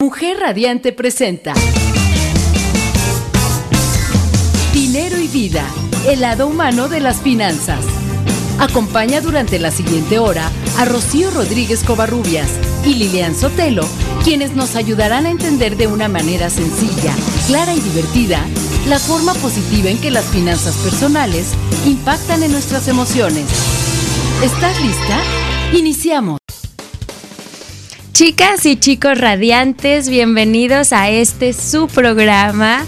Mujer Radiante presenta Dinero y vida, el lado humano de las finanzas. Acompaña durante la siguiente hora a Rocío Rodríguez Covarrubias y Lilian Sotelo, quienes nos ayudarán a entender de una manera sencilla, clara y divertida la forma positiva en que las finanzas personales impactan en nuestras emociones. ¿Estás lista? Iniciamos. Chicas y chicos radiantes, bienvenidos a este su programa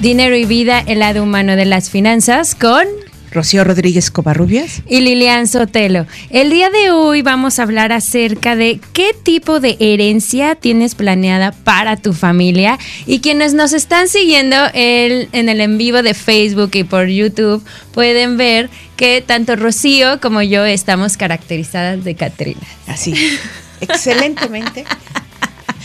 Dinero y Vida, el lado humano de las finanzas con Rocío Rodríguez Covarrubias y Lilian Sotelo. El día de hoy vamos a hablar acerca de qué tipo de herencia tienes planeada para tu familia y quienes nos están siguiendo el, en el en vivo de Facebook y por YouTube pueden ver que tanto Rocío como yo estamos caracterizadas de Catrina. Así excelentemente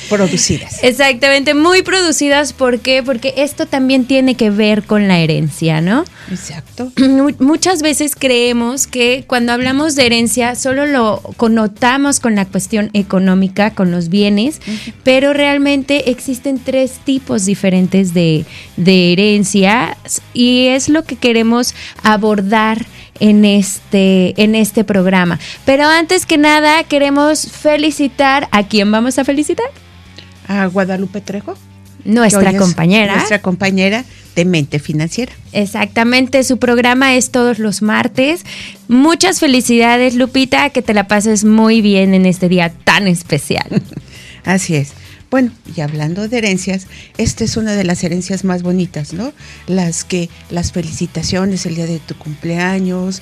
producidas. Exactamente, muy producidas. ¿Por qué? Porque esto también tiene que ver con la herencia, ¿no? Exacto. Muchas veces creemos que cuando hablamos de herencia solo lo connotamos con la cuestión económica, con los bienes, pero realmente existen tres tipos diferentes de, de herencia y es lo que queremos abordar en este, en este programa. Pero antes que nada, queremos felicitar a quién vamos a felicitar. A Guadalupe Trejo. Nuestra compañera. Nuestra compañera de Mente Financiera. Exactamente, su programa es todos los martes. Muchas felicidades, Lupita, que te la pases muy bien en este día tan especial. Así es. Bueno, y hablando de herencias, esta es una de las herencias más bonitas, ¿no? Las que, las felicitaciones el día de tu cumpleaños,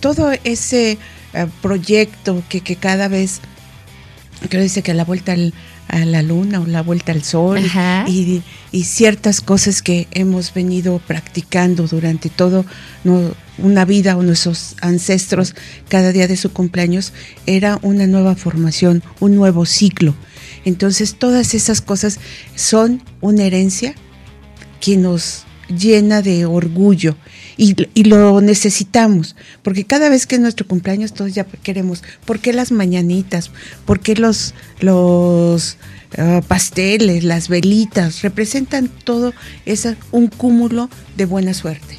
todo ese eh, proyecto que, que, cada vez, creo dice que a la vuelta a la luna o la vuelta al sol y, y, ciertas cosas que hemos venido practicando durante todo una vida o nuestros ancestros cada día de su cumpleaños, era una nueva formación, un nuevo ciclo entonces todas esas cosas son una herencia que nos llena de orgullo y, lo necesitamos, porque cada vez que es nuestro cumpleaños todos ya queremos, ¿por qué las mañanitas? ¿Por qué los, los ah, pasteles, las velitas? Representan todo, es un cúmulo de buena suerte.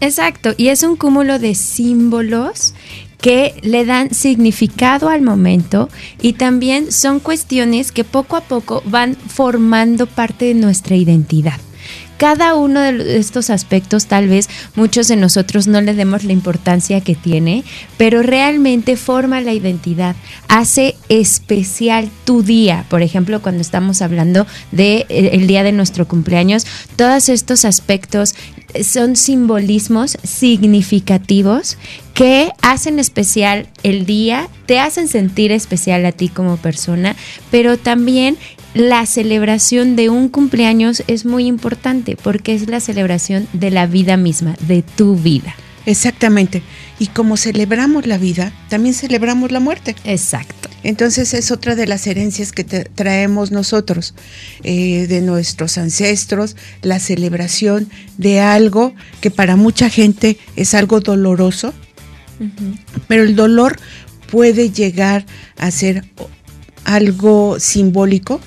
Exacto, y es un cúmulo de símbolos que le dan significado al momento y también son cuestiones que poco a poco van formando parte de nuestra identidad cada uno de estos aspectos tal vez muchos de nosotros no le demos la importancia que tiene, pero realmente forma la identidad, hace especial tu día. Por ejemplo, cuando estamos hablando de eh, día de nuestro cumpleaños, todos estos aspectos son simbolismos significativos que hacen especial el día, te hacen sentir especial a ti como persona, pero también la celebración de un cumpleaños es muy importante porque es la celebración de la vida misma, de tu vida. Exactamente. Y como celebramos la vida, también celebramos la muerte. Exacto. Entonces es otra de las herencias que traemos nosotros, eh, de nuestros ancestros, la celebración de algo que para mucha gente es algo doloroso, pero el dolor puede llegar a ser algo simbólico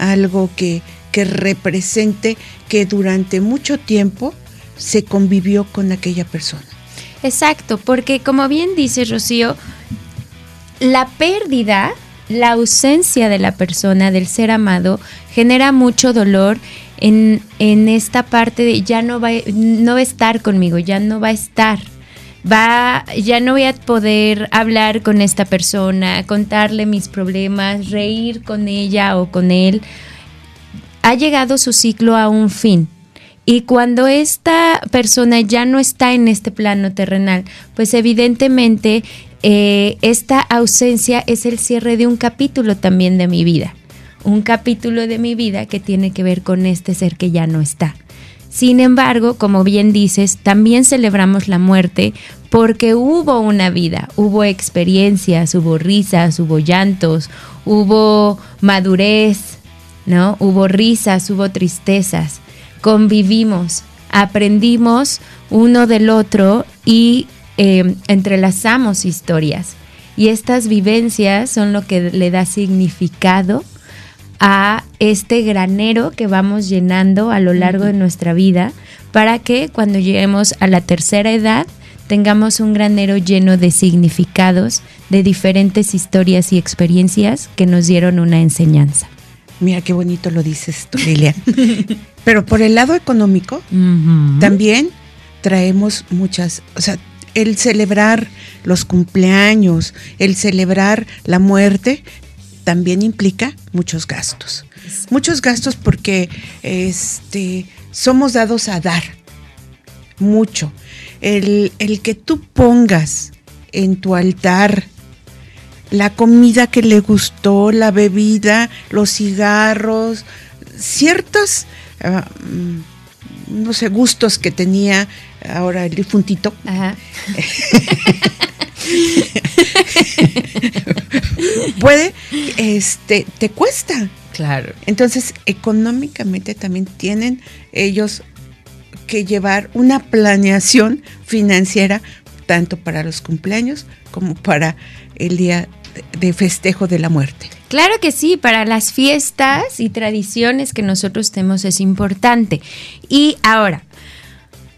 algo que, represente que durante mucho tiempo se convivió con aquella persona. Exacto, porque como bien dice Rocío, la pérdida, la ausencia de la persona, del ser amado, genera mucho dolor en, en esta parte de ya no va, no va a estar conmigo, ya no va a estar va, ya no voy a poder hablar con esta persona, contarle mis problemas, reír con ella o con él. Ha llegado su ciclo a un fin. Y cuando esta persona ya no está en este plano terrenal, pues evidentemente eh, esta ausencia es el cierre de un capítulo también de mi vida. Un capítulo de mi vida que tiene que ver con este ser que ya no está. Sin embargo, como bien dices, también celebramos la muerte porque hubo una vida, hubo experiencias, hubo risas, hubo llantos, hubo madurez, ¿no? Hubo risas, hubo tristezas, convivimos, aprendimos uno del otro y em, entrelazamos historias. Y estas vivencias son lo que le da significado a este granero que vamos llenando a lo largo de nuestra vida para que cuando lleguemos a la tercera edad tengamos un granero lleno de significados, de diferentes historias y experiencias que nos dieron una enseñanza. Mira qué bonito lo dices tú, Lilian. Pero por el lado económico, también traemos muchas, o sea, el celebrar los cumpleaños, el celebrar la muerte, también implica muchos gastos. Muchos gastos porque este, somos dados a dar mucho. El, el que tú pongas en tu altar la comida que le gustó, la bebida, los cigarros, ciertos, ah, mm, no sé, gustos que tenía ahora el difuntito. Puede, este, te cuesta. Claro. Entonces, económicamente también tienen ellos que llevar una planeación financiera tanto para los cumpleaños como para el día de festejo de la muerte. Claro que sí, para las fiestas y tradiciones que nosotros tenemos es importante. Y ahora,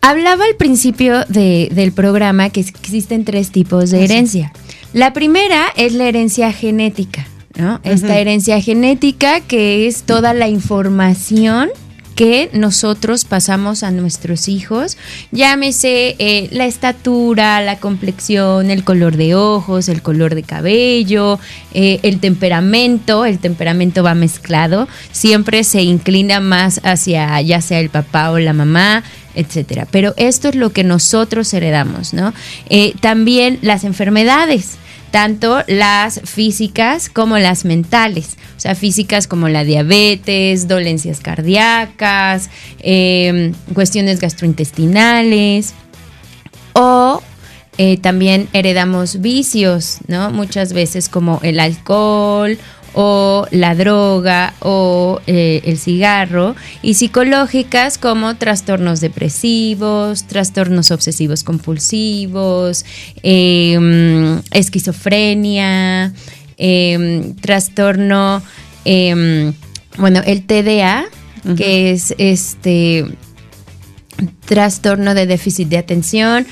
hablaba al principio del programa que existen tres tipos de herencia. La primera es la herencia genética, ¿no? Esta herencia genética que es toda la información que nosotros pasamos a nuestros hijos, llámese eh, la estatura, la complexión, el color de ojos, el color de cabello, eh, el temperamento, el temperamento va mezclado, siempre se inclina más hacia ya sea el papá o la mamá, etcétera. Pero esto es lo que nosotros heredamos, ¿no? Eh, también las enfermedades tanto las físicas como las mentales, o sea, físicas como la diabetes, dolencias cardíacas, em, cuestiones gastrointestinales o eh, también heredamos vicios, ¿no? Muchas veces como el alcohol o la droga o eh, el cigarro y psicológicas como trastornos depresivos, trastornos obsesivos compulsivos, em, esquizofrenia, em, trastorno, em, bueno, el TDA, que es este trastorno de déficit de atención,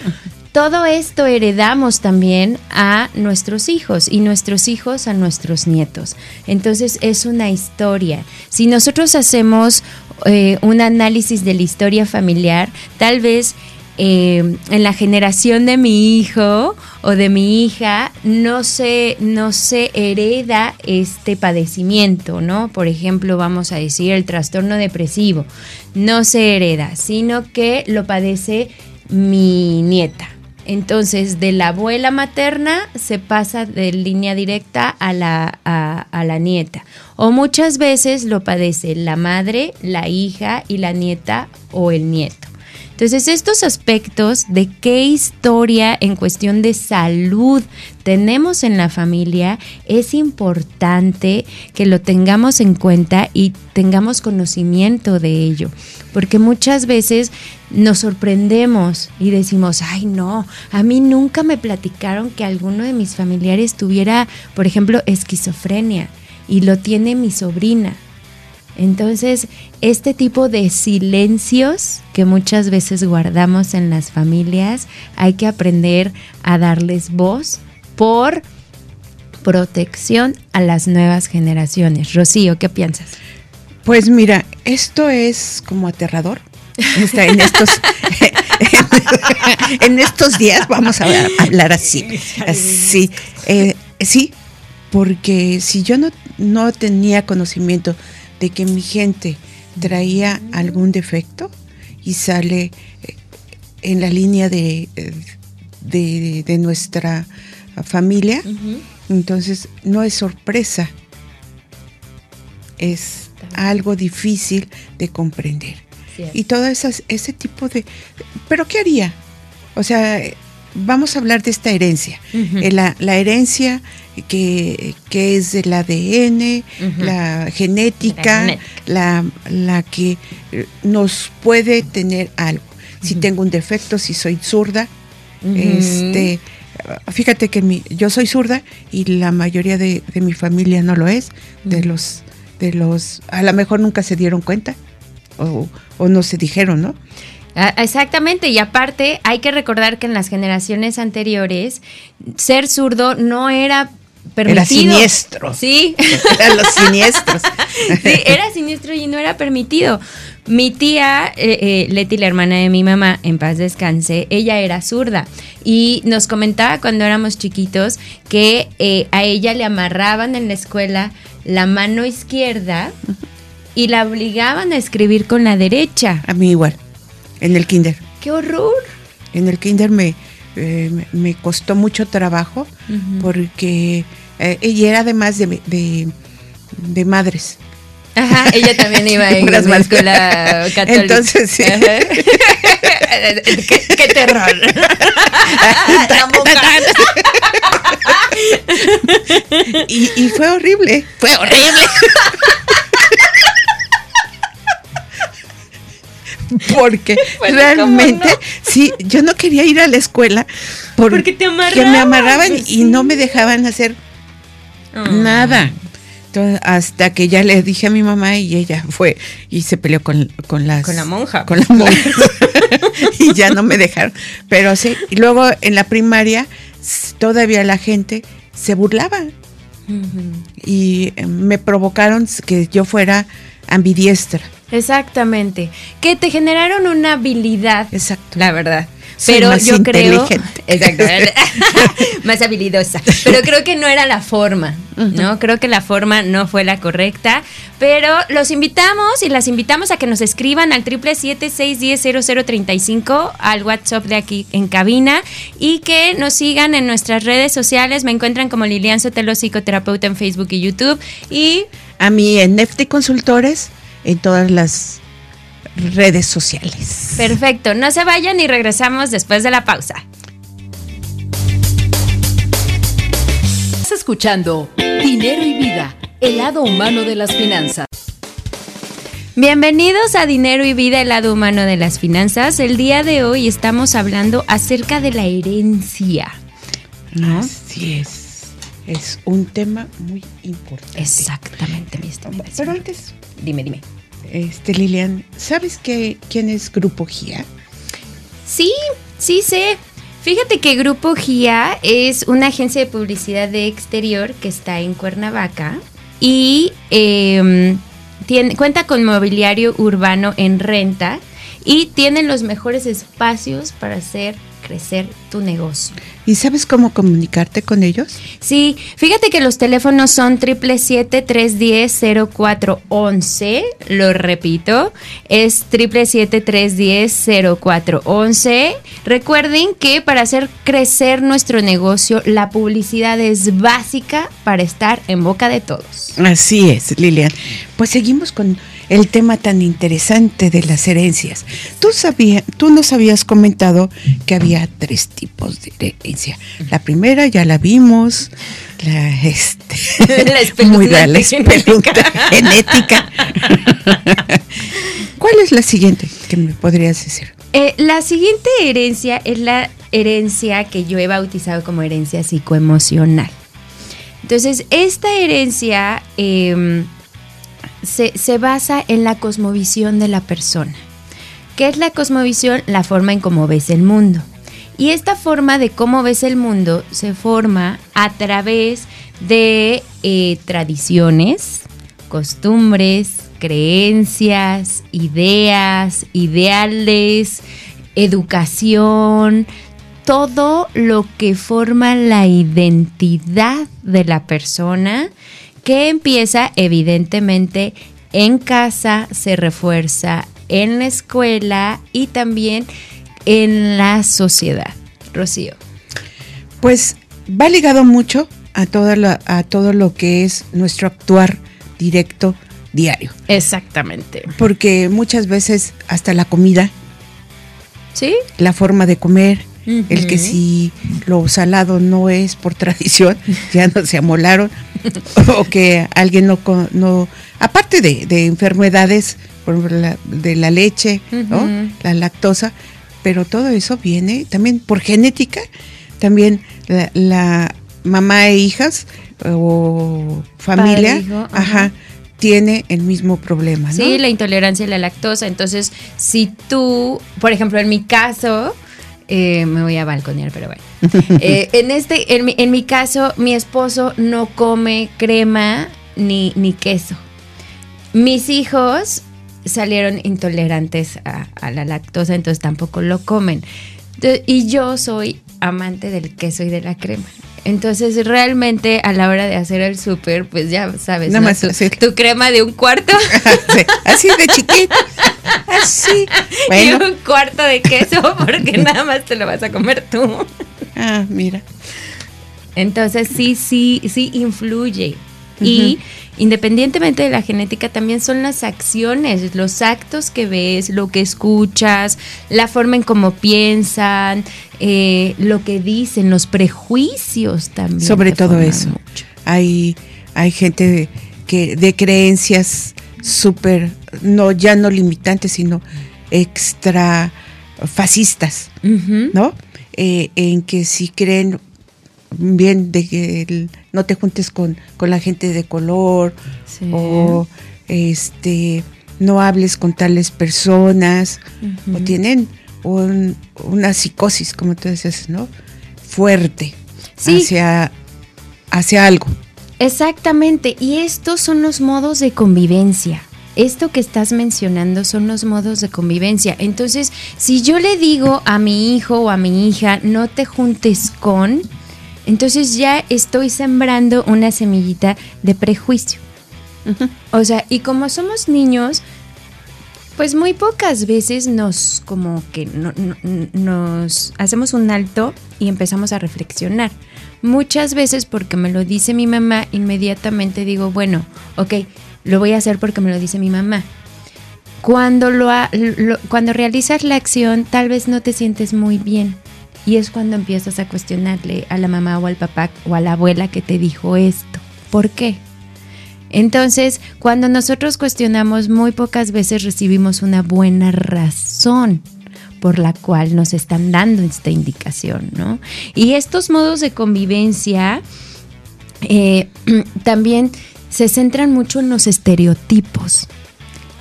todo esto heredamos también a nuestros hijos y nuestros hijos a nuestros nietos. Entonces es una historia. Si nosotros hacemos eh, un análisis de la historia familiar, tal vez eh, en la generación de mi hijo o de mi hija no se, no se hereda este padecimiento, ¿no? Por ejemplo, vamos a decir el trastorno depresivo. No se hereda, sino que lo padece mi nieta entonces, de la abuela materna se pasa de línea directa a la, a, la nieta. O muchas veces lo padece la madre, la hija y la nieta o el nieto. Entonces, estos aspectos de qué historia en cuestión de salud tenemos en la familia, es importante que lo tengamos en cuenta y tengamos conocimiento de ello, porque muchas veces nos sorprendemos y decimos, ay no, a mí nunca me platicaron que alguno de mis familiares tuviera, por ejemplo, esquizofrenia y lo tiene mi sobrina entonces, este tipo de silencios que muchas veces guardamos en las familias, hay que aprender a darles voz por protección a las nuevas generaciones. Rocío, ¿qué piensas? Pues mira, esto es como aterrador. en estos en, estos días vamos a hablar así. Sí, eh, sí, porque si yo no, no tenía conocimiento de que mi gente traía algún defecto y sale eh, en la línea de, de, nuestra familia, entonces no es sorpresa, es algo difícil de comprender. Y todo esas, ese tipo de... ¿Pero qué haría? O sea, vamos a hablar de esta herencia. Eh, la, la, herencia que, es del ADN, la genética, la, la, que eh, nos puede tener algo. Si tengo un defecto, si soy zurda, este, fíjate que mi, yo soy zurda y la mayoría de, mi familia no lo es, de los de los, a lo mejor nunca se dieron cuenta o, o no se dijeron, ¿no? Ah, Exactamente, y aparte hay que recordar que en las generaciones anteriores ser zurdo no era permitido. siniestro. Sí. Eran los siniestros. sí, era siniestro y no era permitido. Mi tía, eh, eh, Leti, la hermana de mi mamá, en paz descanse, ella era zurda y nos comentaba cuando éramos chiquitos que eh, a ella le amarraban en la escuela la mano izquierda y la obligaban a escribir con la derecha. A mí igual, en el kinder. ¡Qué horror! En el kinder me, eh, me- costó mucho trabajo porque eh, ella era además de, de, de madres. Ajá, ella también iba en una escuela católica. Entonces, sí. ¿Qué, qué terror. Y, y fue horrible, fue horrible. Porque Bueno, realmente, sí, yo no quería ir a la escuela por- Porque te que me amarraban, y no me dejaban hacer nada. Entonces, hasta que ya le dije a mi mamá y ella fue y se peleó con, con las Con la monja. con la monja. y ya no me dejaron. Pero sí, y luego en la primaria todavía la gente se burlaba y eh, me provocaron que yo fuera ambidiestra. Exactamente. Que te generaron una habilidad. Exacto. La verdad. Pero más yo creo. Exacto. más habilidosa. Pero creo que no era la forma. ¿No? Creo que la forma no fue la correcta. Pero los invitamos y las invitamos a que nos escriban al 777-610-0035 al WhatsApp de aquí en cabina y que nos sigan en nuestras redes sociales. Me encuentran como Lilian Sotelo, psicoterapeuta en Facebook y YouTube. Y A mí en Nefti Consultores, en todas las redes sociales. Perfecto, no se vayan y regresamos después de la pausa. Estás escuchando Dinero y Vida, el lado humano de las finanzas. Bienvenidos a Dinero y Vida, el lado humano de las finanzas. El día de hoy estamos hablando acerca de la herencia. ¿no? Así es. Es un tema muy importante. Exactamente, mi estimada. Pero antes, Dime, dime. Este Lilian, ¿sabes que, quién es Grupo GIA? Sí, sí sé. Fíjate que Grupo GIA es una agencia de publicidad de exterior que está en Cuernavaca y eh, tiene, cuenta con mobiliario urbano en renta y tienen los mejores espacios para hacer crecer tu negocio. ¿Y sabes cómo comunicarte con ellos? Sí, fíjate que los teléfonos son 777-310-0411, lo repito, es 777-310-0411. Recuerden que para hacer crecer nuestro negocio, la publicidad es básica para estar en boca de todos. Así es, Lilian. Pues seguimos con el tema tan interesante de las herencias. Tú, sabía, tú nos habías comentado que había tres tipos de herencia. La primera ya la vimos, la, este, La muy la, genética. ¿Cuál es la siguiente que me podrías decir? Eh, la siguiente herencia es la herencia que yo he bautizado como herencia psicoemocional. Entonces, esta herencia eh, se, se basa en la cosmovisión de la persona. ¿Qué es la cosmovisión? La forma en cómo ves el mundo. Y esta forma de cómo ves el mundo se forma a través de eh, tradiciones, costumbres, creencias, ideas, ideales, educación, todo lo que forma la identidad de la persona que empieza evidentemente en casa, se refuerza en la escuela y también en la sociedad. Rocío. Pues va ligado mucho a todo, lo, a todo lo que es nuestro actuar directo diario. Exactamente. Porque muchas veces hasta la comida, ¿Sí? la forma de comer, el que si lo salado no es por tradición, ya no se amolaron, o que alguien no, no aparte de, de enfermedades, por ejemplo, la- de la leche, ¿no? La lactosa, pero todo eso viene también por genética, también la, la mamá e hijas o familia, Padre, hijo, ajá, ajá. tiene el mismo problema, ¿no? Sí, la intolerancia a la lactosa. Entonces, si tú, por ejemplo, en mi caso, eh, me voy a balconear, pero bueno. Eh, en, este, en mi, en, mi, caso, mi esposo no come crema ni, ni queso. Mis hijos salieron intolerantes a, a, la lactosa, entonces tampoco lo comen. Y yo soy amante del queso y de la crema. Entonces, realmente a la hora de hacer el súper, pues ya sabes, Nada más tu, tu, crema de un cuarto. Sí, así de chiquito. Así. Bueno. Y un cuarto de queso, porque nada más te lo vas a comer tú. Ah, mira. Entonces, sí, sí, sí influye. Uh -huh. Y independientemente de la genética, también son las acciones, los actos que ves, lo que escuchas, la forma en cómo piensan, eh, lo que dicen, los prejuicios también. Sobre todo eso. Mucho. Hay, hay gente que de creencias súper, no, ya no limitantes, sino extra fascistas, uh -huh. ¿no? Eh, en que si creen bien de que el, no te juntes con, con, la gente de color sí. o este no hables con tales personas uh -huh. o tienen un, una psicosis como tú decías no fuerte sí. hacia hacia algo exactamente y estos son los modos de convivencia esto que estás mencionando son los modos de convivencia. Entonces, si yo le digo a mi hijo o a mi hija, no te juntes con, entonces ya estoy sembrando una semillita de prejuicio. Uh -huh. O sea, y como somos niños, pues muy pocas veces nos como que no, no, nos hacemos un alto y empezamos a reflexionar. Muchas veces porque me lo dice mi mamá, inmediatamente digo, bueno, ok, lo voy a hacer porque me lo dice mi mamá. Cuando, lo, lo, cuando realizas la acción, tal vez no te sientes muy bien. Y es cuando empiezas a cuestionarle a la mamá o al papá o a la abuela que te dijo esto. ¿Por qué? Entonces, cuando nosotros cuestionamos, muy pocas veces recibimos una buena razón por la cual nos están dando esta indicación, ¿no? Y estos modos de convivencia eh, también se centran mucho en los estereotipos.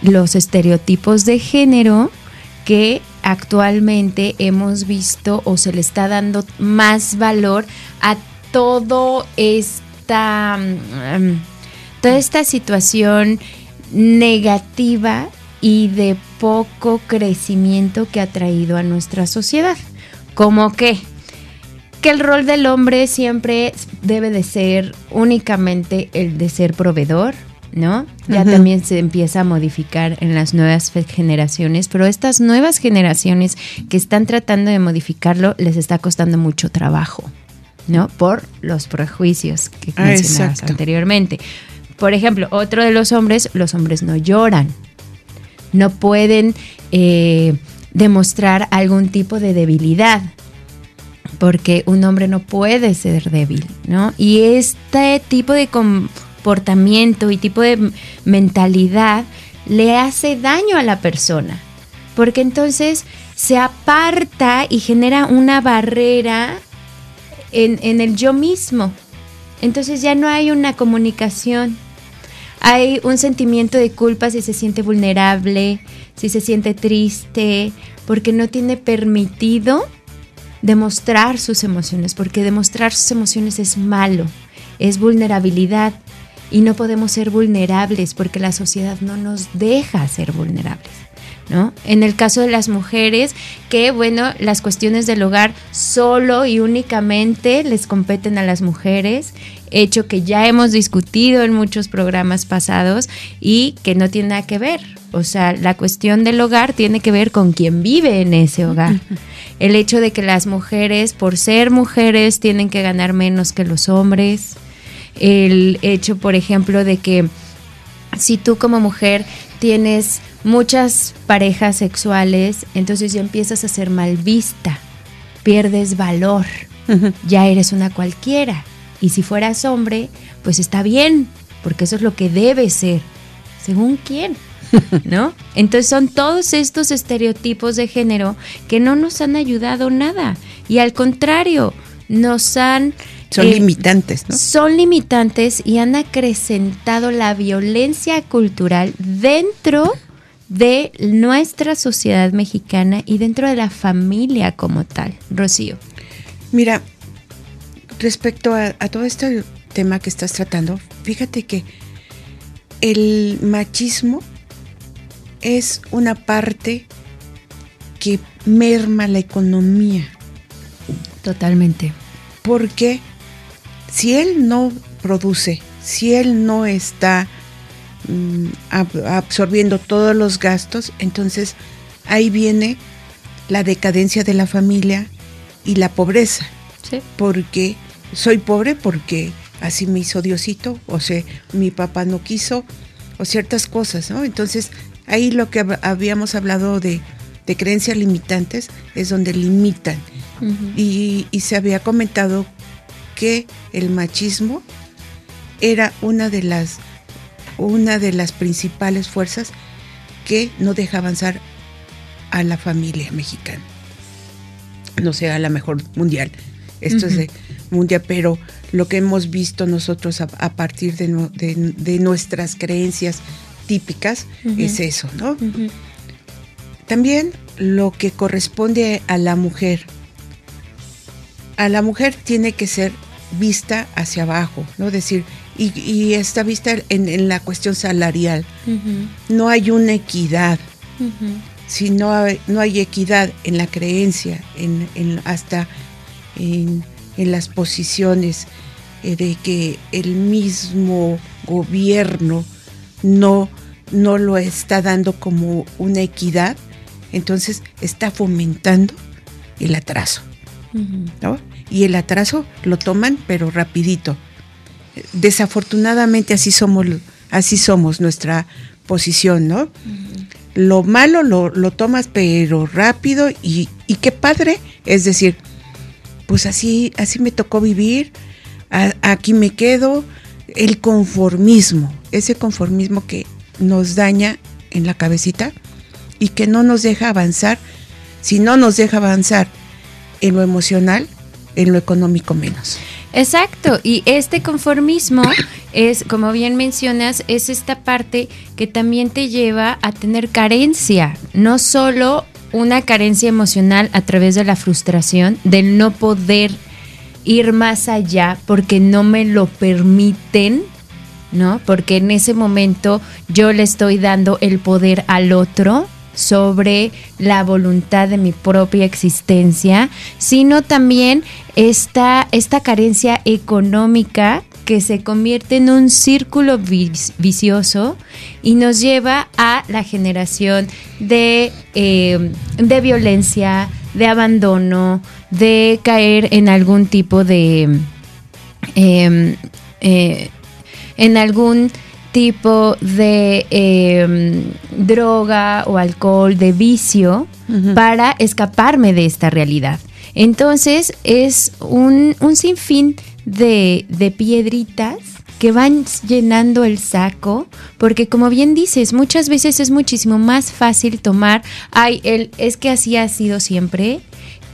Los estereotipos de género que actualmente hemos visto o se le está dando más valor a todo esta um, toda esta situación negativa y de poco crecimiento que ha traído a nuestra sociedad. Como que que el rol del hombre siempre debe de ser únicamente el de ser proveedor, ¿no? Ya uh -huh. también se empieza a modificar en las nuevas generaciones, pero estas nuevas generaciones que están tratando de modificarlo les está costando mucho trabajo, ¿no? Por los prejuicios que Ah, mencionabas exacto. anteriormente. Por ejemplo, otro de los hombres, los hombres no lloran, no pueden eh, demostrar algún tipo de debilidad porque un hombre no puede ser débil, ¿no? Y este tipo de comportamiento y tipo de mentalidad le hace daño a la persona, porque entonces se aparta y genera una barrera en, en el yo mismo. Entonces ya no hay una comunicación, hay un sentimiento de culpa si se siente vulnerable, si se siente triste, porque no tiene permitido demostrar sus emociones, porque demostrar sus emociones es malo, es vulnerabilidad y no podemos ser vulnerables porque la sociedad no nos deja ser vulnerables. ¿No? En el caso de las mujeres, que bueno, las cuestiones del hogar solo y únicamente les competen a las mujeres, hecho que ya hemos discutido en muchos programas pasados y que no tiene nada que ver. O sea, la cuestión del hogar tiene que ver con quien vive en ese hogar. El hecho de que las mujeres, por ser mujeres, tienen que ganar menos que los hombres. El hecho, por ejemplo, de que si tú como mujer tienes muchas parejas sexuales, entonces ya empiezas a ser mal vista, pierdes valor, ya eres una cualquiera. Y si fueras hombre, pues está bien, porque eso es lo que debe ser, según quién. ¿No? Entonces son todos estos estereotipos de género que no nos han ayudado nada y al contrario, nos han Son eh, limitantes, ¿no? Son limitantes y han acrecentado la violencia cultural dentro de nuestra sociedad mexicana y dentro de la familia como tal. Rocío. Mira, respecto a, a todo este tema que estás tratando, fíjate que el machismo es una parte que merma la economía. Totalmente. Porque si él no produce, si él no está mm, ab- absorbiendo todos los gastos, entonces ahí viene la decadencia de la familia y la pobreza. Sí. Porque soy pobre porque así me hizo Diosito, o sea, mi papá no quiso, o ciertas cosas, ¿no? Entonces, ahí lo que hab- habíamos hablado de, de creencias limitantes es donde limitan. Y, y se había comentado que el machismo era una de las una de las principales fuerzas que no deja avanzar a la familia mexicana. No sea la mejor mundial. Esto es de mundial, pero lo que hemos visto nosotros a, a partir de, no- de- de nuestras creencias típicas es eso, ¿no? También lo que corresponde a la mujer. A la mujer tiene que ser vista hacia abajo, ¿no? Decir, y, y está vista en, en la cuestión salarial. No hay una equidad. Si no hay, no hay equidad en la creencia, en, en- hasta en, en las posiciones eh, de que el mismo gobierno no, no lo está dando como una equidad, entonces está fomentando el atraso. ¿no? Y el atraso lo toman, pero rapidito. Desafortunadamente así somos, así somos nuestra posición, ¿no? Lo malo lo, lo tomas, pero rápido y, y qué padre, es decir, pues así, así me tocó vivir, a- aquí me quedo, el conformismo, ese conformismo que nos daña en la cabecita y que no nos deja avanzar, si no nos deja avanzar en lo emocional, en lo económico menos. Exacto, y este conformismo es, como bien mencionas, es esta parte que también te lleva a tener carencia, no solo una carencia emocional a través de la frustración, del no poder ir más allá porque no me lo permiten, ¿no? Porque en ese momento yo le estoy dando el poder al otro sobre la voluntad de mi propia existencia, sino también esta, esta carencia económica que se convierte en un círculo vic- vicioso y nos lleva a la generación de, eh, de violencia, de abandono, de caer en algún tipo de... em, eh, en algún tipo de em, droga o alcohol, de vicio, para escaparme de esta realidad. Entonces es un, un sinfín de, de piedritas que van llenando el saco, porque como bien dices, muchas veces es muchísimo más fácil tomar, ay, el, es que así ha sido siempre,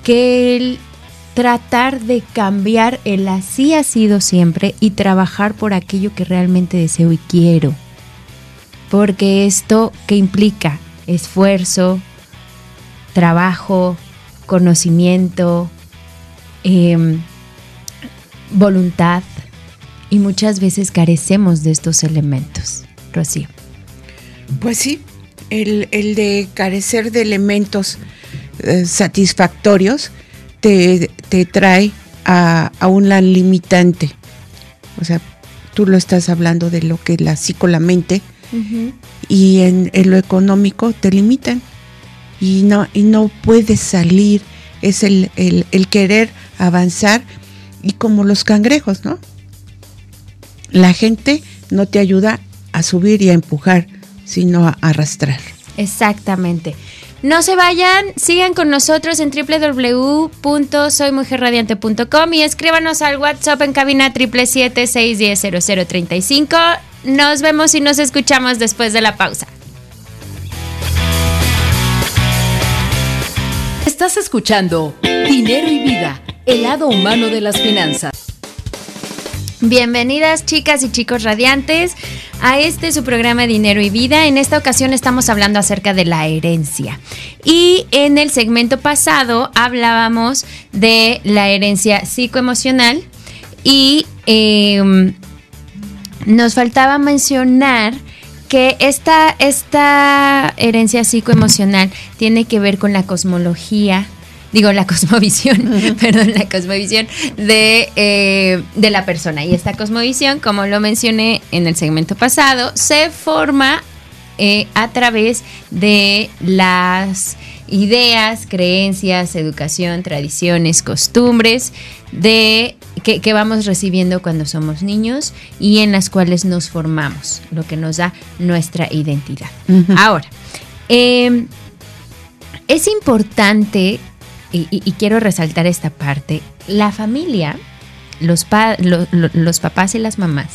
que el tratar de cambiar el así ha sido siempre y trabajar por aquello que realmente deseo y quiero. Porque esto que implica esfuerzo, trabajo, conocimiento, em, voluntad y muchas veces carecemos de estos elementos. Rocío. Pues sí, el, el de carecer de elementos eh, satisfactorios te, te trae a, a una limitante. O sea, tú lo estás hablando de lo que la psico, la mente, y en, en lo económico te limitan. Y no, y no puedes salir. Es el, el, el querer avanzar y como los cangrejos, ¿no? La gente no te ayuda a subir y a empujar, sino a arrastrar. Exactamente. No se vayan, sigan con nosotros en www.soymujerradiante.com y escríbanos al WhatsApp en cabina 777-610-0035. Nos vemos y nos escuchamos después de la pausa. Estás escuchando Dinero y Vida, el lado humano de las finanzas. Bienvenidas chicas y chicos radiantes a este su programa Dinero y Vida. En esta ocasión estamos hablando acerca de la herencia. Y en el segmento pasado hablábamos de la herencia psicoemocional y em, nos faltaba mencionar que esta, esta herencia psicoemocional tiene que ver con la cosmología digo, la cosmovisión, perdón, la cosmovisión de, eh, de la persona. Y esta cosmovisión, como lo mencioné en el segmento pasado, se forma eh, a través de las ideas, creencias, educación, tradiciones, costumbres de que, vamos recibiendo cuando somos niños y en las cuales nos formamos, lo que nos da nuestra identidad. Ahora, em, es importante y, quiero resaltar esta parte, la familia, los, papás y las mamás,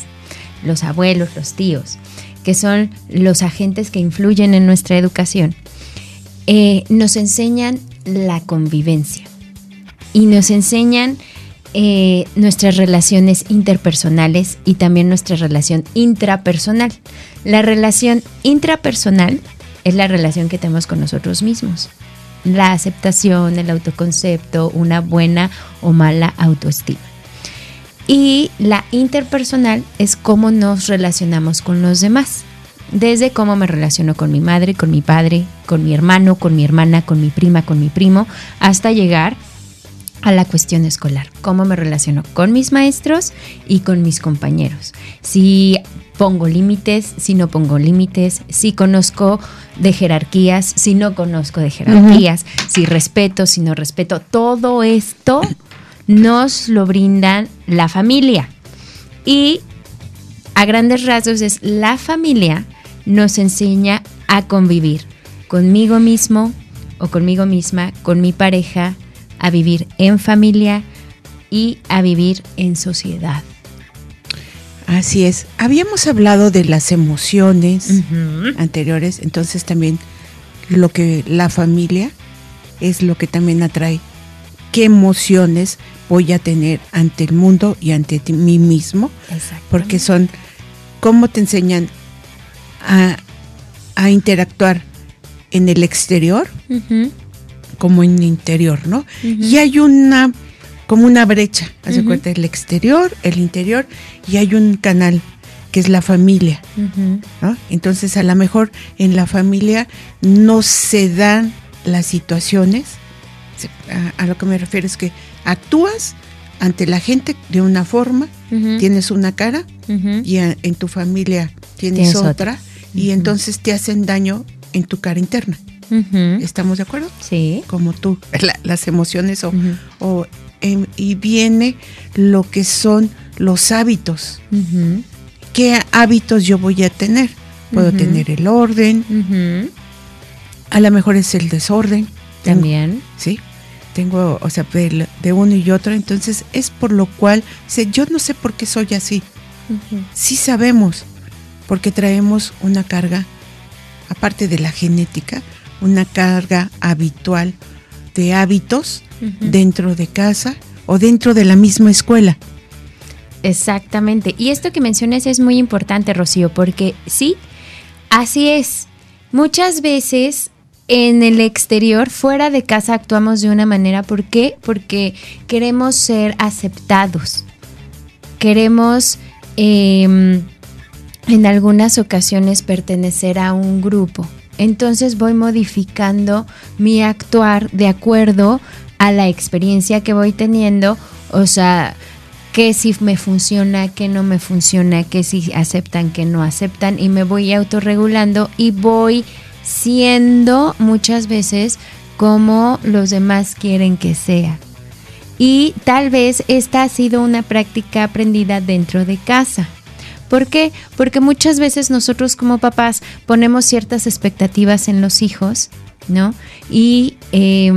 los abuelos, los tíos, que son los agentes que influyen en nuestra educación, eh, nos enseñan la convivencia y nos enseñan eh, nuestras relaciones interpersonales y también nuestra relación intrapersonal. La relación intrapersonal es la relación que tenemos con nosotros mismos la aceptación, el autoconcepto, una buena o mala autoestima. Y la interpersonal es cómo nos relacionamos con los demás. Desde cómo me relaciono con mi madre, con mi padre, con mi hermano, con mi hermana, con mi prima, con mi primo, hasta llegar a la cuestión escolar. Cómo me relaciono con mis maestros y con mis compañeros. Si pongo límites, si no pongo límites, si conozco de jerarquías, si no conozco de jerarquías, si respeto, si no respeto. Todo esto nos lo brindan la familia. Y a grandes rasgos es la familia nos enseña a convivir conmigo mismo o conmigo misma, con mi pareja, a vivir en familia y a vivir en sociedad. Así es. Habíamos hablado de las emociones anteriores, entonces también lo que la familia es lo que también atrae. ¿Qué emociones voy a tener ante el mundo y ante mí mismo? Porque son cómo te enseñan a, interactuar en el exterior como en el interior, ¿no? Y hay una como una brecha, hace cuenta, el exterior, el interior, y hay un canal que es la familia. Entonces, a lo mejor en la familia no se dan las situaciones. A, lo que me refiero es que actúas ante la gente de una forma, tienes una cara, y en tu familia tienes, otra, y entonces te hacen daño en tu cara interna. ¿Estamos de acuerdo? Sí. Como tú, las emociones o Em, y viene lo que son los hábitos. ¿Qué hábitos yo voy a tener? Puedo tener el orden, a lo mejor es el desorden. También. sí, tengo, o sea, de, uno y otro, entonces es por lo cual, sé, yo no sé por qué soy así. Sí sabemos, porque traemos una carga, aparte de la genética, una carga habitual de hábitos dentro de casa o dentro de la misma escuela. Exactamente. Y esto que mencionas es muy importante, Rocío, porque sí, así es. Muchas veces en el exterior, fuera de casa, actuamos de una manera. ¿Por qué? Porque queremos ser aceptados. Queremos em, en algunas ocasiones pertenecer a un grupo. Entonces voy modificando mi actuar de acuerdo a la experiencia que voy teniendo, o sea, qué si me funciona, qué no me funciona, qué si aceptan, qué no aceptan, y me voy autorregulando y voy siendo muchas veces como los demás quieren que sea. Y tal vez esta ha sido una práctica aprendida dentro de casa. ¿Por qué? Porque muchas veces nosotros como papás ponemos ciertas expectativas en los hijos, ¿no? Y eh,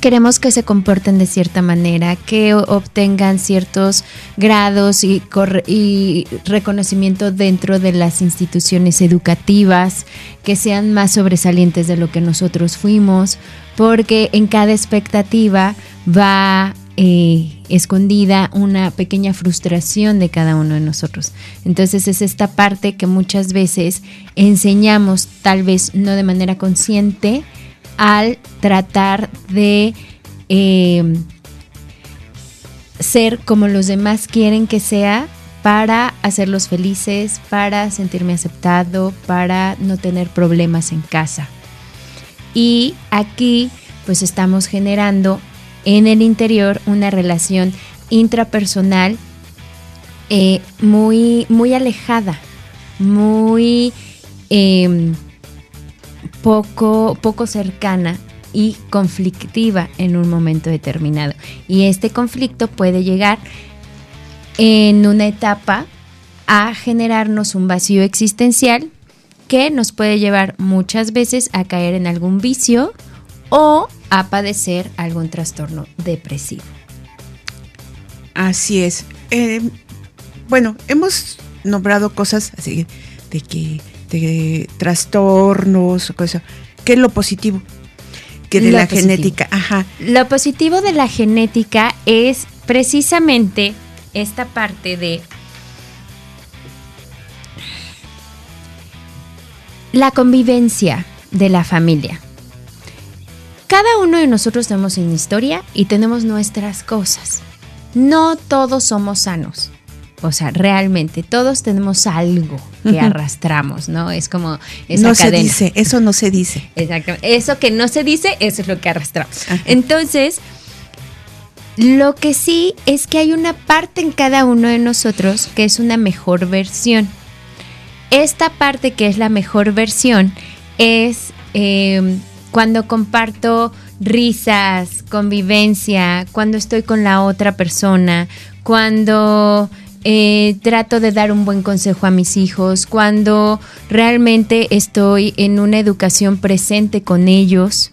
queremos que se comporten de cierta manera, que obtengan ciertos grados y, y, reconocimiento dentro de las instituciones educativas, que sean más sobresalientes de lo que nosotros fuimos, porque en cada expectativa va eh, escondida una pequeña frustración de cada uno de nosotros. Entonces es esta parte que muchas veces enseñamos, tal vez no de manera consciente, al tratar de eh, ser como los demás quieren que sea para hacerlos felices, para sentirme aceptado, para no tener problemas en casa. Y aquí pues estamos generando en el interior una relación intrapersonal eh, muy, muy alejada, muy em, poco, poco cercana y conflictiva en un momento determinado. Y este conflicto puede llegar en una etapa a generarnos un vacío existencial que nos puede llevar muchas veces a caer en algún vicio o a padecer algún trastorno depresivo. Así es. Eh, bueno, hemos nombrado cosas así de que de trastornos o cosas. ¿Qué es lo positivo? Que de la genética. Ajá. Lo positivo de la genética es precisamente esta parte de la convivencia de la familia. Cada uno de nosotros tenemos una historia y tenemos nuestras cosas. No todos somos sanos. O sea, realmente todos tenemos algo que arrastramos, ¿no? Es como esa no se dice, eso no se dice. Exactamente. Eso que no se dice, eso es lo que arrastramos. Entonces, lo que sí es que hay una parte en cada uno de nosotros que es una mejor versión. Esta parte que es la mejor versión es eh, cuando comparto risas, convivencia, cuando estoy con la otra persona, cuando eh, trato de dar un buen consejo a mis hijos, cuando realmente estoy en una educación presente con ellos,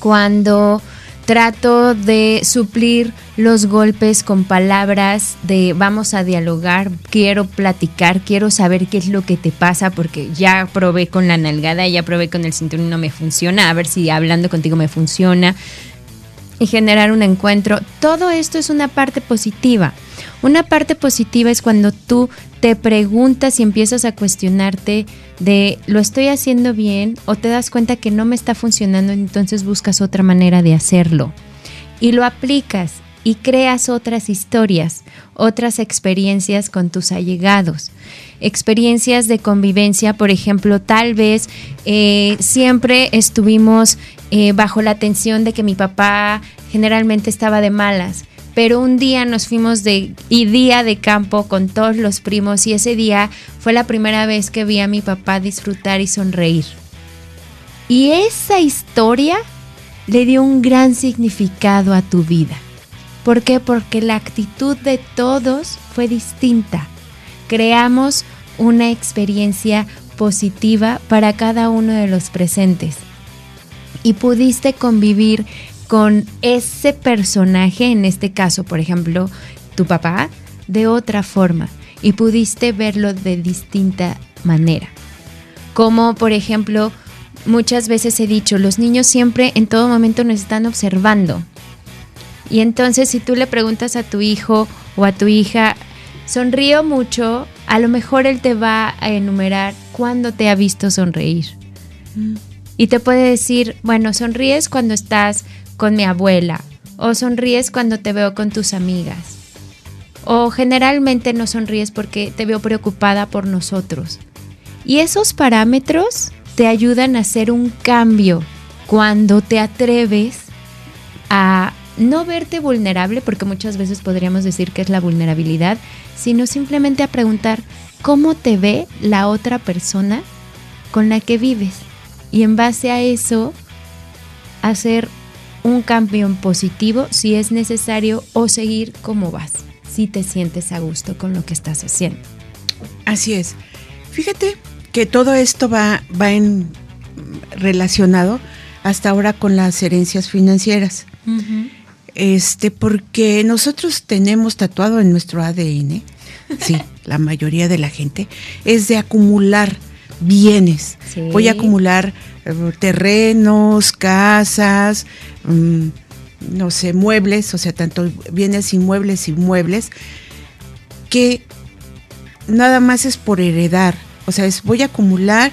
cuando trato de suplir los golpes con palabras de vamos a dialogar, quiero platicar, quiero saber qué es lo que te pasa porque ya probé con la nalgada, ya probé con el cinturón y no me funciona, a ver si hablando contigo me funciona y generar un encuentro. Todo esto es una parte positiva. Una parte positiva es cuando tú te preguntas y empiezas a cuestionarte de lo estoy haciendo bien o te das cuenta que no me está funcionando, entonces buscas otra manera de hacerlo. Y lo aplicas y creas otras historias, otras experiencias con tus allegados. Experiencias de convivencia, por ejemplo, tal vez eh, siempre estuvimos eh, bajo la tensión de que mi papá generalmente estaba de malas pero un día nos fuimos de y día de campo con todos los primos y ese día fue la primera vez que vi a mi papá disfrutar y sonreír. Y esa historia le dio un gran significado a tu vida. ¿Por qué? Porque la actitud de todos fue distinta. Creamos una experiencia positiva para cada uno de los presentes. Y pudiste convivir con ese personaje, en este caso, por ejemplo, tu papá, de otra forma y pudiste verlo de distinta manera. Como, por ejemplo, muchas veces he dicho, los niños siempre en todo momento nos están observando. Y entonces si tú le preguntas a tu hijo o a tu hija, sonrío mucho, a lo mejor él te va a enumerar cuándo te ha visto sonreír. Mm. Y te puede decir, bueno, sonríes cuando estás con mi abuela o sonríes cuando te veo con tus amigas. O generalmente no sonríes porque te veo preocupada por nosotros. Y esos parámetros te ayudan a hacer un cambio cuando te atreves a no verte vulnerable, porque muchas veces podríamos decir que es la vulnerabilidad, sino simplemente a preguntar cómo te ve la otra persona con la que vives. Y en base a eso, hacer un cambio en positivo si es necesario o seguir como vas, si te sientes a gusto con lo que estás haciendo. Así es. Fíjate que todo esto va, va en, relacionado hasta ahora con las herencias financieras. Este, porque nosotros tenemos tatuado en nuestro ADN, sí, la mayoría de la gente, es de acumular bienes. Voy a acumular terrenos, casas, mm, no sé, muebles, o sea, tanto bienes inmuebles y muebles, que nada más es por heredar, o sea, es voy a acumular,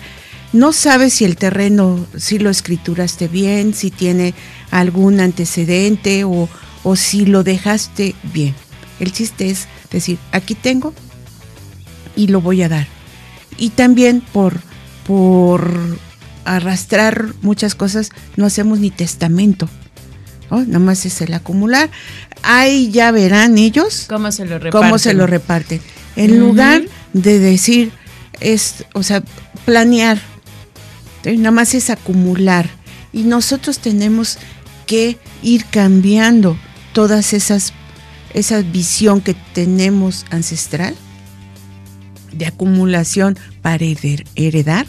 no sabes si el terreno, si lo escrituraste bien, si tiene algún antecedente o, o si lo dejaste bien. El chiste es decir, aquí tengo y lo voy a dar. Y también por, por arrastrar muchas cosas, no hacemos ni testamento. Nada más es el acumular. Ahí ya verán ellos cómo se lo reparten. Cómo se lo reparten. En lugar de decir, es, o sea, planear, nada más es acumular. Y nosotros tenemos que ir cambiando todas esas, esa visión que tenemos ancestral de acumulación para heredar,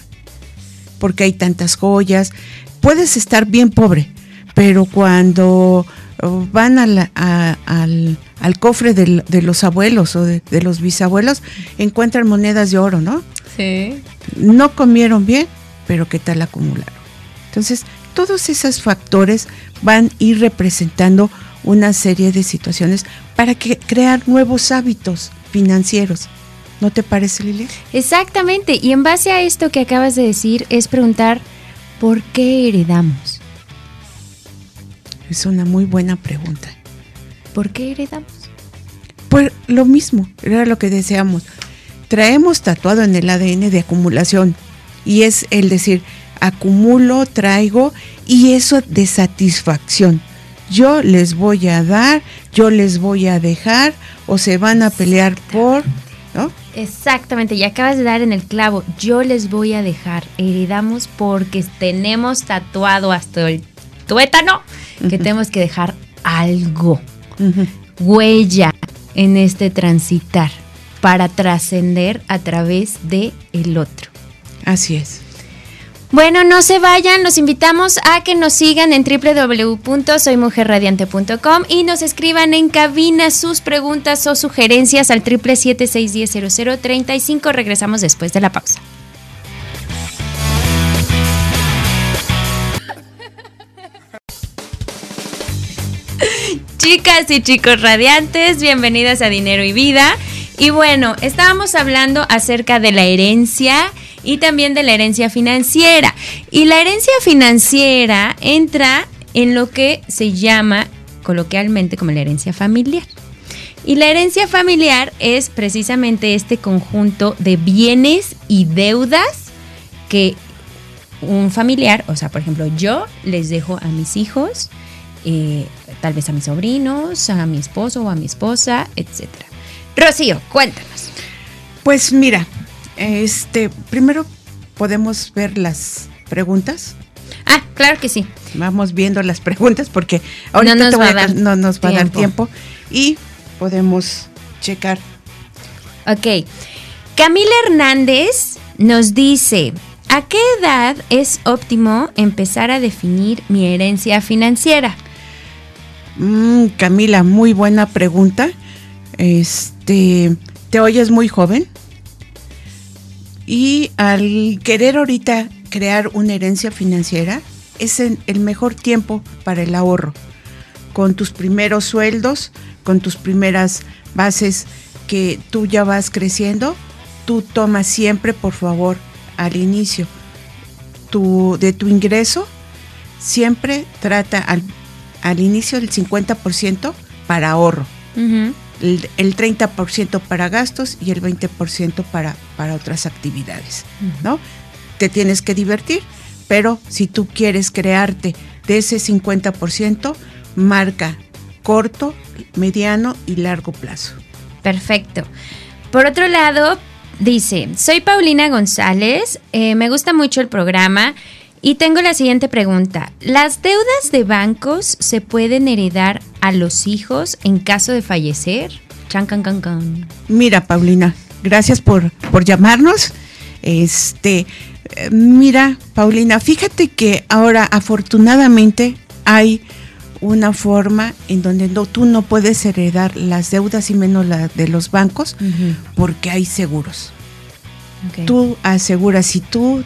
porque hay tantas joyas. Puedes estar bien pobre, pero cuando oh, van al, al, cofre de, los abuelos o de, los bisabuelos, encuentran monedas de oro, ¿no? Sí. No comieron bien, pero ¿qué tal acumularon? Entonces, todos esos factores van a ir representando una serie de situaciones para que, crear nuevos hábitos financieros. ¿No te parece, Lili? Exactamente. Y en base a esto que acabas de decir, es preguntar, ¿por qué heredamos? Es una muy buena pregunta. ¿Por qué heredamos? Pues lo mismo, era lo que deseamos. Traemos tatuado en el ADN de acumulación y es el decir, acumulo, traigo y eso de satisfacción. Yo les voy a dar, yo les voy a dejar o se van a pelear por, ¿no? Exactamente, y acabas de dar en el clavo, yo les voy a dejar, heredamos porque tenemos tatuado hasta el tuétano que tenemos que dejar algo, huella en este transitar para trascender a través de el otro. Así es. Bueno, no se vayan, los invitamos a que nos sigan en www.soymujerradiante.com y nos escriban en cabina sus preguntas o sugerencias al 777-610-0035. Regresamos después de la pausa. Chicas y chicos radiantes, bienvenidas a Dinero y Vida. Y bueno, estábamos hablando acerca de la herencia y también de la herencia financiera. Y la herencia financiera entra en lo que se llama coloquialmente como la herencia familiar. Y la herencia familiar es precisamente este conjunto de bienes y deudas que un familiar, o sea, por ejemplo, yo les dejo a mis hijos, eh, tal vez a mis sobrinos, a mi esposo o a mi esposa, etc. Rocío, cuéntanos. Pues mira, este, primero podemos ver las preguntas. Ah, claro que sí. Vamos viendo las preguntas porque ahorita no nos, va, a dar no nos va a dar tiempo y podemos checar. Ok. Camila Hernández nos dice, ¿a qué edad es óptimo empezar a definir mi herencia financiera? Mm, Camila, muy buena pregunta. Este, ¿te oyes muy joven? Y al querer ahorita crear una herencia financiera, es el mejor tiempo para el ahorro. Con tus primeros sueldos, con tus primeras bases que tú ya vas creciendo, tú tomas siempre, por favor, al inicio de tu ingreso, siempre trata al, al inicio del 50% para ahorro el, 30% para gastos y el 20% para, para otras actividades, ¿no? Te tienes que divertir, pero si tú quieres crearte de ese 50%, marca corto, mediano y largo plazo. Perfecto. Por otro lado, dice, soy Paulina González, eh, me gusta mucho el programa y tengo la siguiente pregunta. ¿Las deudas de bancos se pueden heredar a los hijos en caso de fallecer? Chan, can, can, can. Mira, Paulina, gracias por, por llamarnos. Este, mira, Paulina, fíjate que ahora afortunadamente hay una forma en donde no, tú no puedes heredar las deudas y menos la de los bancos porque hay seguros. Tú aseguras, si tú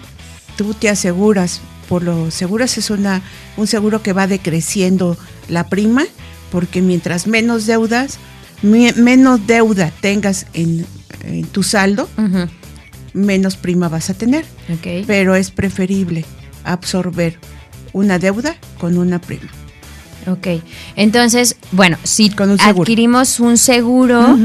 tú te aseguras, por lo seguras es una, un seguro que va decreciendo la prima, porque mientras menos deudas, me- menos deuda tengas en, en tu saldo, menos prima vas a tener. Ok. Pero es preferible absorber una deuda con una prima. Ok. Entonces, bueno, si Con un adquirimos un seguro,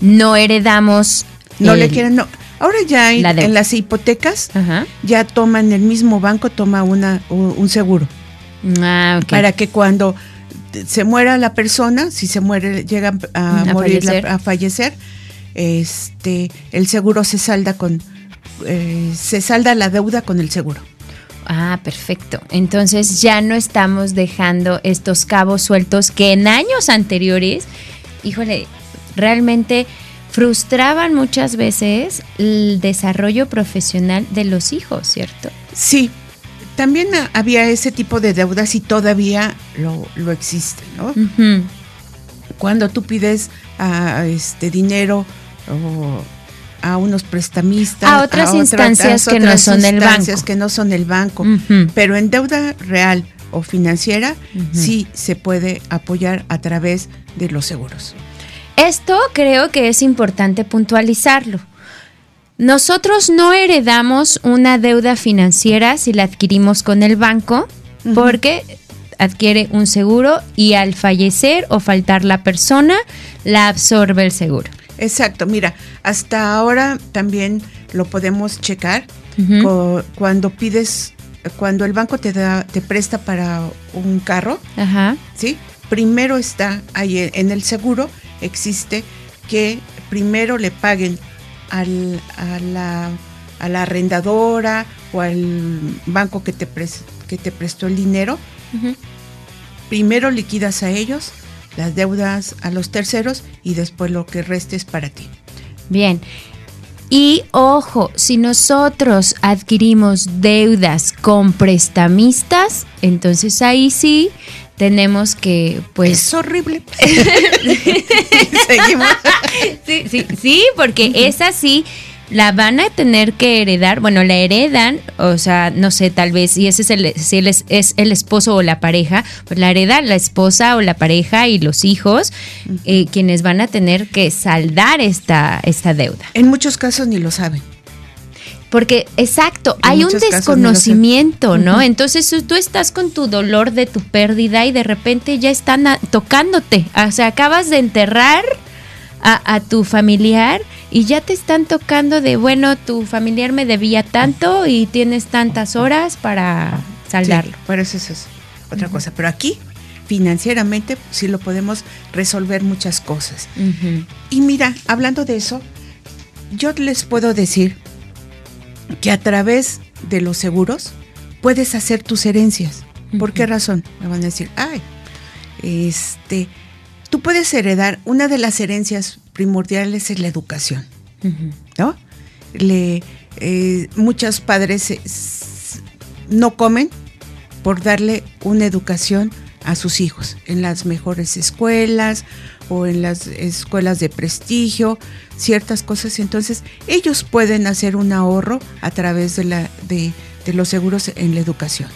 no heredamos. No el- le quieren, no. Ahora ya hay- La deuda. en las hipotecas Ajá. ya toman el mismo banco toma una un seguro Ah, ok. para que cuando se muera la persona, si se muere llega a, A morir fallecer. a fallecer, este el seguro se salda con eh, se salda la deuda con el seguro. Ah, perfecto. Entonces ya no estamos dejando estos cabos sueltos que en años anteriores, híjole, realmente frustraban muchas veces el desarrollo profesional de los hijos, ¿cierto? Sí, también había ese tipo de deudas y todavía lo, lo existe, ¿no? Cuando tú pides ah, este dinero o a unos prestamistas, A otras instancias que no son el instancias banco. que no son el banco, pero en deuda real o financiera sí se puede apoyar a través de los seguros. Esto creo que es importante puntualizarlo. Nosotros no heredamos una deuda financiera si la adquirimos con el banco, porque adquiere un seguro y al fallecer o faltar la persona, la absorbe el seguro. Exacto, mira, hasta ahora también lo podemos checar cuando pides, cuando el banco te da, te presta para un carro, Ajá. ¿sí? Primero está ahí en el seguro, existe que primero le paguen al, a, la, a la arrendadora o al banco que te, pres- que te prestó el dinero, primero liquidas a ellos las deudas a los terceros y después lo que reste es para ti. Bien. Y ojo, si nosotros adquirimos deudas con prestamistas, entonces ahí sí tenemos que, pues, es horrible. Seguimos. Sí, sí, sí, porque esa sí la van a tener que heredar, bueno, la heredan, o sea, no sé, tal vez, si ese es el, si él es, es el esposo o la pareja, pues la hereda la esposa o la pareja y los hijos, eh, quienes van a tener que saldar esta, esta deuda. En muchos casos ni lo saben. Porque, exacto, hay un no desconocimiento, ¿no? Entonces tú- estás con tu dolor de tu pérdida y de repente ya están tocándote. O sea, acabas de enterrar a, a tu familiar y ya te están tocando de, bueno, tu familiar me debía tanto y tienes tantas horas para saldarlo. Sí, pero eso es otra cosa. Pero aquí, financieramente, sí lo podemos resolver muchas cosas. Y mira, hablando de eso, yo les puedo decir que a través de los seguros puedes hacer tus herencias. ¿Por qué razón? Me van a decir, ay, este, tú puedes heredar, una de las herencias primordiales es la educación. ¿no? Le, eh, muchos padres no comen por darle una educación a sus hijos en las mejores escuelas o en las escuelas de prestigio, ciertas cosas. Entonces, ellos pueden hacer un ahorro a través de, la, de, de los seguros en la educación.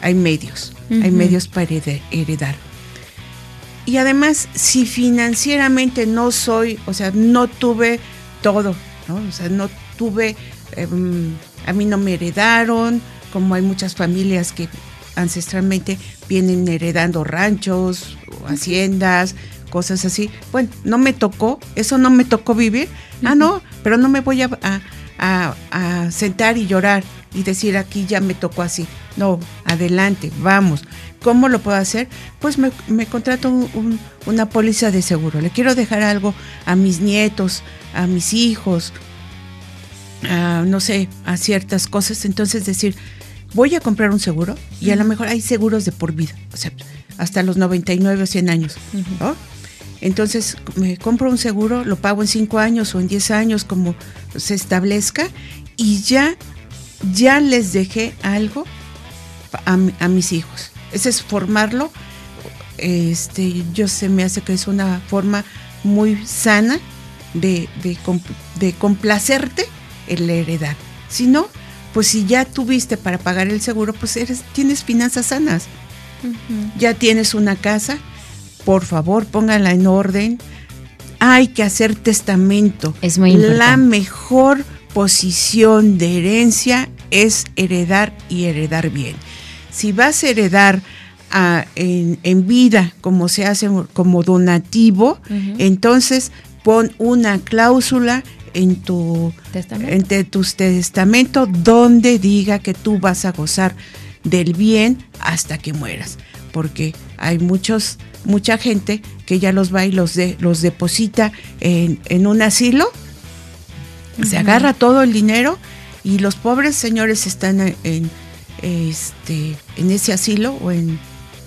Hay medios, hay medios para heredar. Y además, si financieramente no soy, o sea, no tuve todo, ¿no? O sea, no tuve, em, a mí no me heredaron, como hay muchas familias que ancestralmente vienen heredando ranchos, o haciendas, cosas así. Bueno, no me tocó, eso no me tocó vivir. Ah, no, pero no me voy a, a- a- a sentar y llorar y decir aquí ya me tocó así. No, adelante, vamos. ¿Cómo lo puedo hacer? Pues me, me contrato un- un- una póliza de seguro. Le quiero dejar algo a mis nietos, a mis hijos, a, no sé, a ciertas cosas. Entonces decir, voy a comprar un seguro y a lo mejor hay seguros de por vida, o sea, hasta los 99 o 100 años. ¿no? Entonces me compro un seguro, lo pago en 5 años o en 10 años como se establezca y ya, ya les dejé algo a, a mis hijos. Ese es formarlo. Este, yo se me hace que es una forma muy sana de, de, com- de complacerte el heredar. Si no, pues si ya tuviste para pagar el seguro, pues eres, tienes finanzas sanas. Ya tienes una casa, por favor, póngala en orden. Hay que hacer testamento. Es muy importante. La mejor posición de herencia es heredar y heredar bien. Si vas a heredar a- en, en vida como se hace como donativo, entonces pon una cláusula en tu Testamento. entre tus testamentos donde diga que tú vas a gozar del bien hasta que mueras, porque hay muchos mucha gente que ya los va y los de, los deposita en, en un asilo, se agarra todo el dinero y los pobres señores están en, en, este en ese asilo o en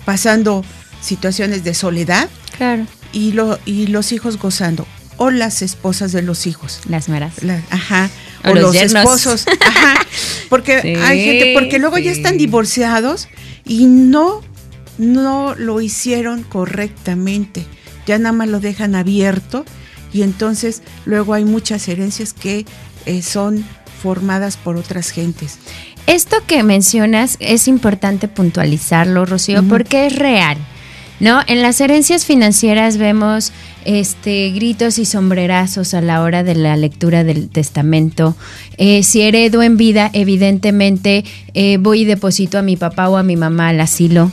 pasando situaciones de soledad Claro. y lo y los hijos gozando o las esposas de los hijos Las meras. la- ajá. O O, los esposos. Ajá. Porque Sí, hay gente, porque luego ya están divorciados y no, no lo hicieron correctamente. Ya nada más lo dejan abierto y entonces luego hay muchas herencias que eh, son formadas por otras gentes. Esto que mencionas es importante puntualizarlo, Rocío, porque es real. ¿No? En las herencias financieras vemos este gritos y sombrerazos a la hora de la lectura del testamento. Eh, si heredo en vida, evidentemente eh, voy y deposito a mi papá o a mi mamá al asilo.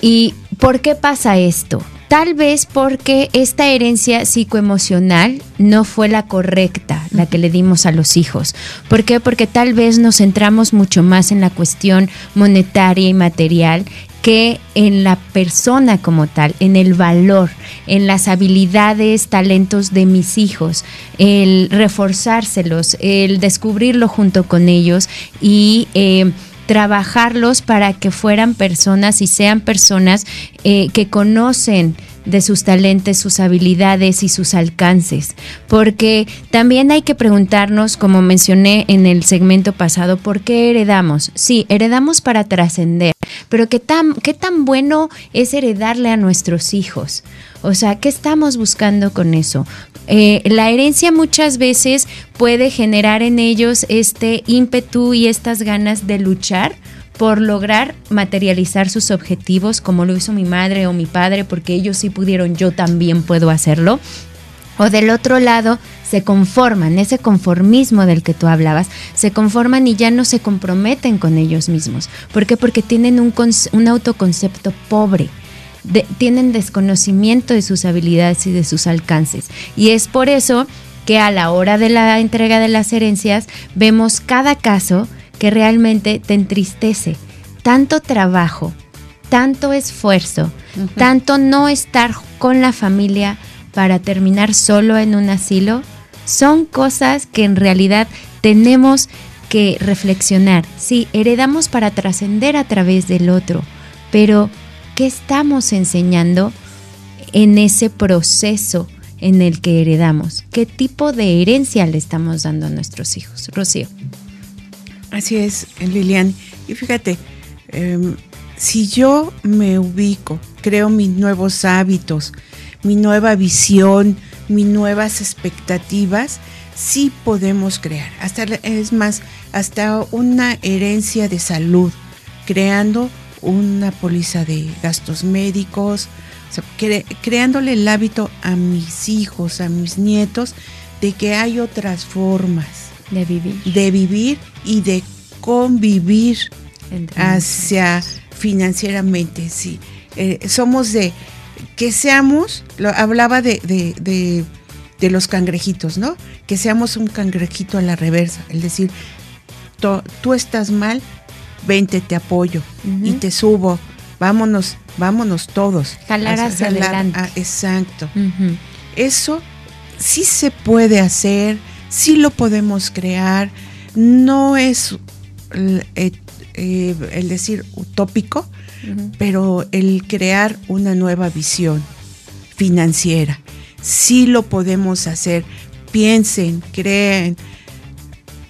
¿Y por qué pasa esto? Tal vez porque esta herencia psicoemocional no fue la correcta, la que le dimos a los hijos. ¿Por qué? Porque tal vez nos centramos mucho más en la cuestión monetaria y material que en la persona como tal, en el valor, en las habilidades, talentos de mis hijos, el reforzárselos, el descubrirlo junto con ellos y eh, trabajarlos para que fueran personas y sean personas eh, que conocen de sus talentos, sus habilidades y sus alcances. Porque también hay que preguntarnos, como mencioné en el segmento pasado, ¿por qué heredamos? Sí, heredamos para trascender, pero ¿qué tan, ¿qué tan bueno es heredarle a nuestros hijos? O sea, ¿qué estamos buscando con eso? Eh, la herencia muchas veces puede generar en ellos este ímpetu y estas ganas de luchar por lograr materializar sus objetivos como lo hizo mi madre o mi padre, porque ellos sí pudieron, yo también puedo hacerlo. O del otro lado, se conforman, ese conformismo del que tú hablabas, se conforman y ya no se comprometen con ellos mismos. ¿Por qué? Porque tienen un, un autoconcepto pobre. De- tienen desconocimiento de sus habilidades y de sus alcances. Y es por eso que a la hora de la entrega de las herencias vemos cada caso que realmente te entristece. Tanto trabajo, tanto esfuerzo, tanto no estar con la familia para terminar solo en un asilo, son cosas que en realidad tenemos que reflexionar. Sí, heredamos para trascender a través del otro, pero ¿qué estamos enseñando en ese proceso en el que heredamos? ¿Qué tipo de herencia le estamos dando a nuestros hijos? Rocío. Así es, Lilian. Y fíjate, em, si yo me ubico, creo mis nuevos hábitos, mi nueva visión, mis nuevas expectativas, sí podemos crear. Hasta es más, hasta una herencia de salud, creando una póliza de gastos médicos, o sea, cre- creándole el hábito a mis hijos, a mis nietos, de que hay otras formas De vivir. de vivir y de convivir hacia financieramente, sí. Eh, somos de que seamos, lo, hablaba de, de, de- de los cangrejitos, ¿no? Que seamos un cangrejito a la reversa, es decir, to- tú estás mal, vente, te apoyo y te subo, vámonos, vámonos todos. Jalar A- hacia adelante. ah, exacto. Eso sí se puede hacer, sí lo podemos crear, no es eh, eh, el decir utópico, Pero el crear una nueva visión financiera, sí lo podemos hacer. Piensen, creen,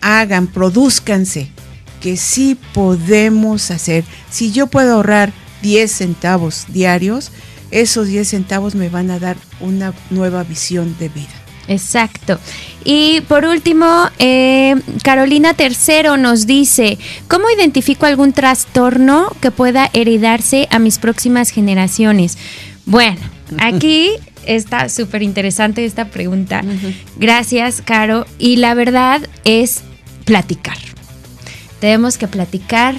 hagan, produzcanse, que sí podemos hacer. Si yo puedo ahorrar 10 centavos diarios, esos 10 centavos me van a dar una nueva visión de vida. Exacto. Y por último, eh, Carolina Tercero nos dice, ¿cómo identifico algún trastorno que pueda heredarse a mis próximas generaciones? Bueno, aquí está súper interesante esta pregunta. Gracias, Caro. Y la verdad es platicar. Tenemos que platicar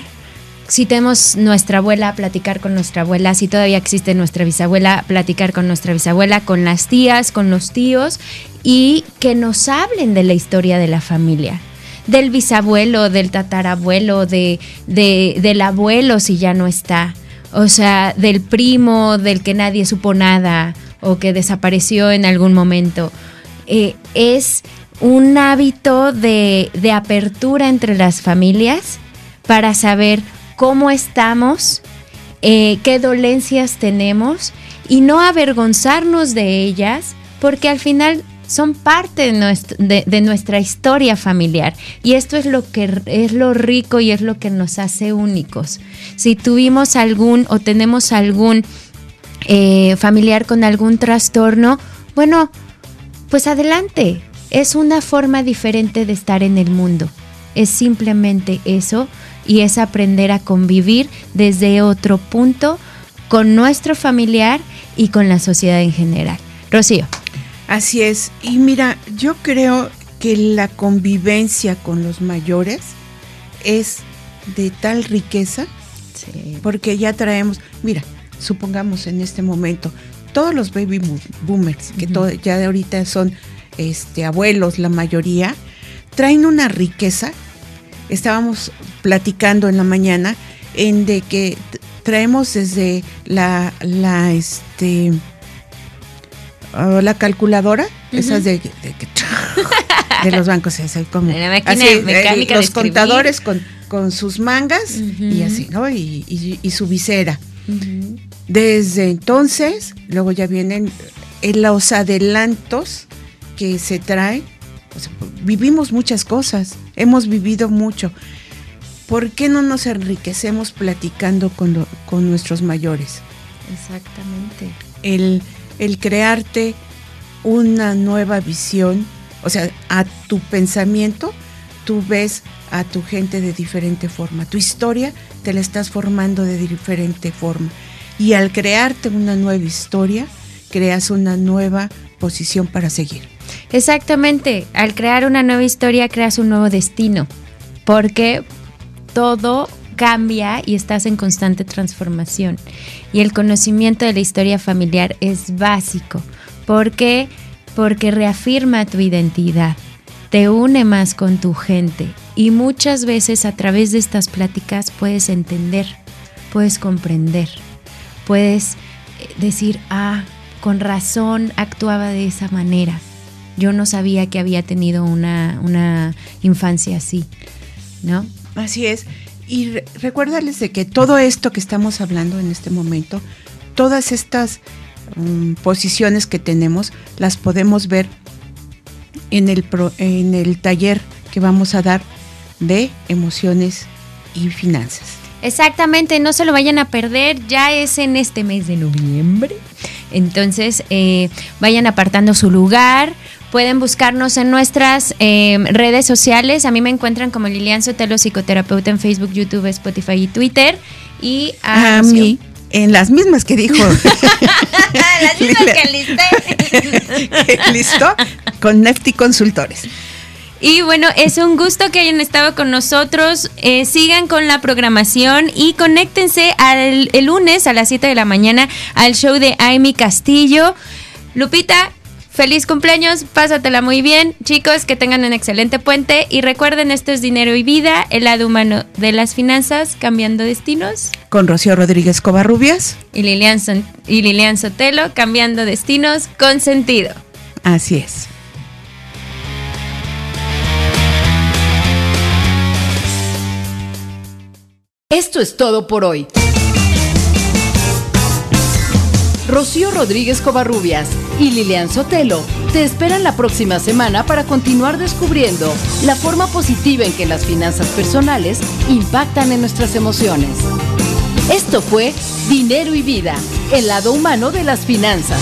si tenemos nuestra abuela, platicar con nuestra abuela, si todavía existe nuestra bisabuela, platicar con nuestra bisabuela, con las tías, con los tíos y que nos hablen de la historia de la familia del bisabuelo, del tatarabuelo, de, del abuelo si ya no está, o sea, del primo, del que nadie supo nada o que desapareció en algún momento. Eh, es un hábito de, de apertura entre las familias para saber cómo estamos, eh, qué dolencias tenemos y no avergonzarnos de ellas, porque al final son parte de nuestra, historia familiar y esto es lo que es lo rico y es lo que nos hace únicos. Si tuvimos algún o tenemos algún eh, familiar con algún trastorno, bueno, pues adelante. Es una forma diferente de estar en el mundo. Es simplemente eso y es aprender a convivir desde otro punto con nuestro familiar y con la sociedad en general. Rocío. Así es. Y mira, yo creo que la convivencia con los mayores es de tal riqueza, porque ya traemos, mira, supongamos en este momento, todos los baby boomers, que ya de ahorita son este, abuelos, la mayoría, traen una riqueza estábamos platicando en la mañana en de que traemos desde la, la este oh, la calculadora, esas de, de, los bancos, es como así, eh, los contadores con, con, sus mangas y así, ¿no? Y, y, su visera. Desde entonces, luego ya vienen eh, los adelantos que se traen vivimos muchas cosas, hemos vivido mucho. ¿Por qué no nos enriquecemos platicando con, con nuestros mayores? Exactamente. El, el crearte una nueva visión, o sea, a tu pensamiento, tú ves a tu gente de diferente forma. Tu historia te la estás formando de diferente forma. Y al crearte una nueva historia, creas una nueva posición para seguir. Exactamente, al crear una nueva historia creas un nuevo destino, porque todo cambia y estás en constante transformación. Y el conocimiento de la historia familiar es básico, porque porque reafirma tu identidad, te une más con tu gente y muchas veces a través de estas pláticas puedes entender, puedes comprender, puedes eh, decir, ah, con razón actuaba de esa manera yo no sabía que había tenido una, infancia así, ¿no? Así es. Y recuérdales de que todo esto que estamos hablando en este momento, todas estas mm, posiciones que tenemos, las podemos ver en el, en el taller que vamos a dar de emociones y finanzas. Exactamente, no se lo vayan a perder, ya es en este mes de noviembre. Entonces, eh, vayan apartando su lugar, Pueden buscarnos en nuestras em, redes sociales. A mí me encuentran como Lilian Sotelo, psicoterapeuta en Facebook, YouTube, Spotify y Twitter. Y a, mí en las mismas que dijo. las mismas que listé. Listo, con Nefty Consultores. Y bueno, es un gusto que hayan estado con nosotros. Eh, sigan con la programación y conéctense al, el lunes a las 7 de la mañana al show de Amy Castillo. Lupita, Feliz cumpleaños, pásatela muy bien, chicos, que tengan un excelente puente y recuerden, esto es Dinero y Vida, el lado humano de las finanzas, cambiando destinos. Con Rocío Rodríguez Covarrubias. Y Lilian, y Lilian Sotelo, cambiando destinos con sentido. Así es. Esto es todo por hoy. Rocío Rodríguez Covarrubias y Lilian Sotelo te esperan la próxima semana para continuar descubriendo la forma positiva en que las finanzas personales impactan en nuestras emociones. Esto fue Dinero y Vida, el lado humano de las finanzas.